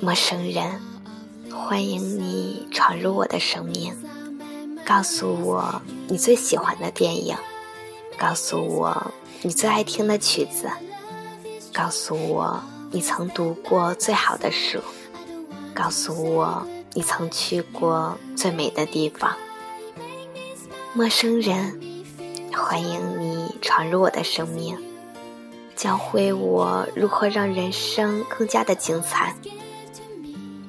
陌生人，欢迎你闯入我的生命。告诉我你最喜欢的电影，告诉我你最爱听的曲子，告诉我你曾读过最好的书，告诉我你曾去过最美的地方。陌生人，欢迎你闯入我的生命，教会我如何让人生更加的精彩，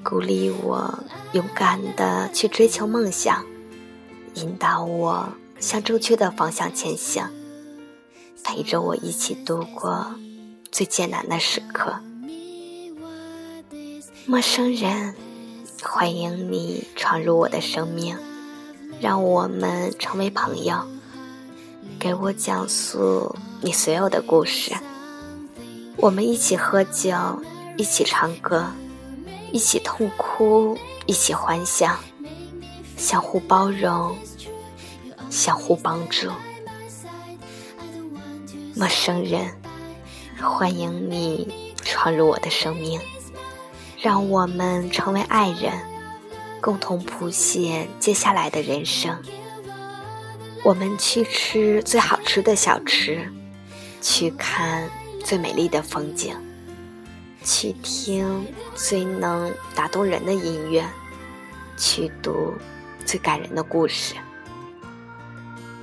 鼓励我勇敢的去追求梦想。引导我向正确的方向前行，陪着我一起度过最艰难的时刻。陌生人，欢迎你闯入我的生命，让我们成为朋友。给我讲述你所有的故事，我们一起喝酒，一起唱歌，一起痛哭，一起欢笑。相互包容，相互帮助。陌生人，欢迎你闯入我的生命，让我们成为爱人，共同谱写接下来的人生。我们去吃最好吃的小吃，去看最美丽的风景，去听最能打动人的音乐，去读。最感人的故事，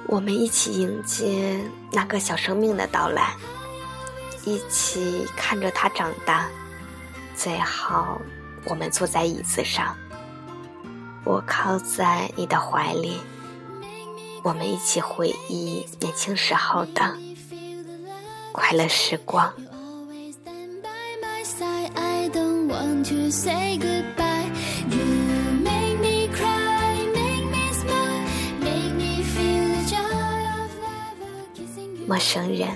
我们一起迎接那个小生命的到来，一起看着他长大。最好，我们坐在椅子上，我靠在你的怀里，我们一起回忆年轻时候的快乐时光。陌生人，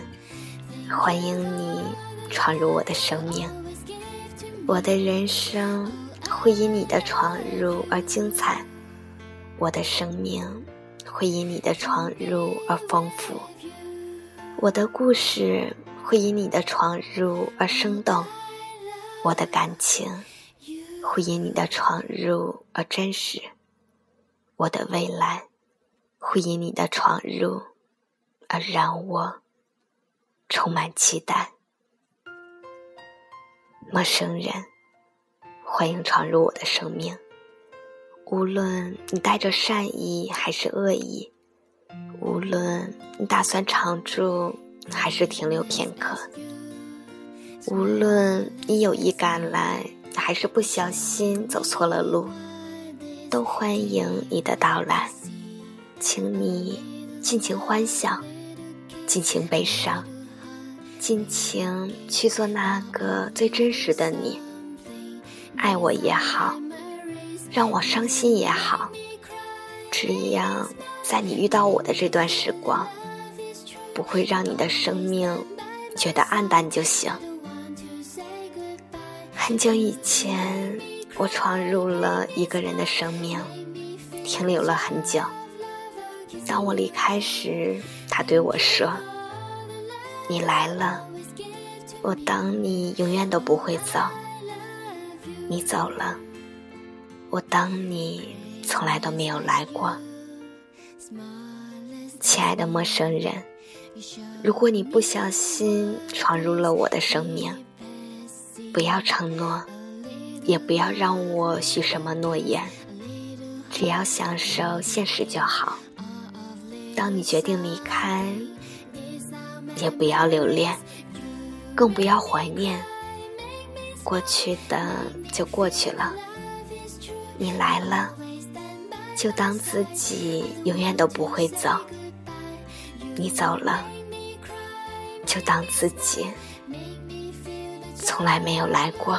欢迎你闯入我的生命。我的人生会因你的闯入而精彩，我的生命会因你的闯入而丰富，我的故事会因你的闯入而生动，我的感情会因你的闯入而真实，我的未来会因你的闯入。而让我充满期待。陌生人，欢迎闯入我的生命。无论你带着善意还是恶意，无论你打算常住还是停留片刻，无论你有意赶来还是不小心走错了路，都欢迎你的到来。请你尽情欢笑。尽情悲伤，尽情去做那个最真实的你。爱我也好，让我伤心也好，只要在你遇到我的这段时光，不会让你的生命觉得暗淡就行。很久以前，我闯入了一个人的生命，停留了很久。当我离开时，他对我说：“你来了，我等你永远都不会走。你走了，我等你从来都没有来过。”亲爱的陌生人，如果你不小心闯入了我的生命，不要承诺，也不要让我许什么诺言，只要享受现实就好。当你决定离开，也不要留恋，更不要怀念。过去的就过去了。你来了，就当自己永远都不会走；你走了，就当自己从来没有来过。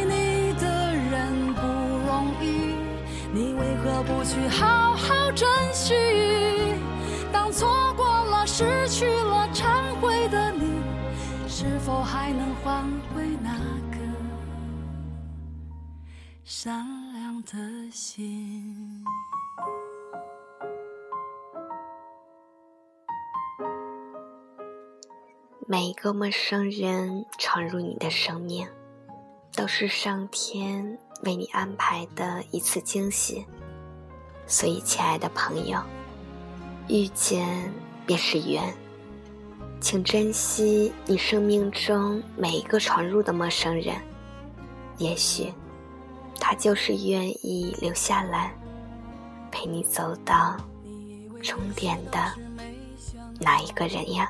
不去好好珍惜？当错过了、失去了、忏悔的你，是否还能换回那个善良的心？每一个陌生人闯入你的生命，都是上天为你安排的一次惊喜。所以，亲爱的朋友，遇见便是缘，请珍惜你生命中每一个闯入的陌生人。也许，他就是愿意留下来，陪你走到终点的那一个人呀。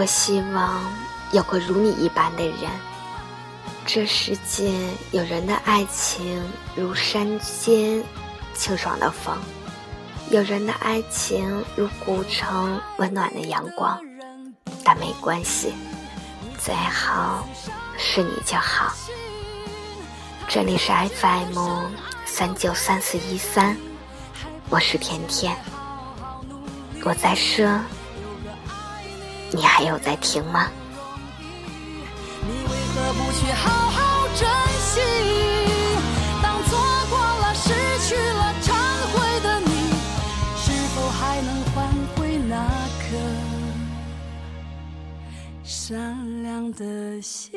我希望有个如你一般的人。这世界有人的爱情如山间清爽的风，有人的爱情如古城温暖的阳光。但没关系，最好是你就好。这里是 FM 三九三四一三，我是甜甜，我在说。你还有在听吗？你为何不去好好珍惜？当错过了、失去了、忏悔的你，是否还能换回那颗善良的心？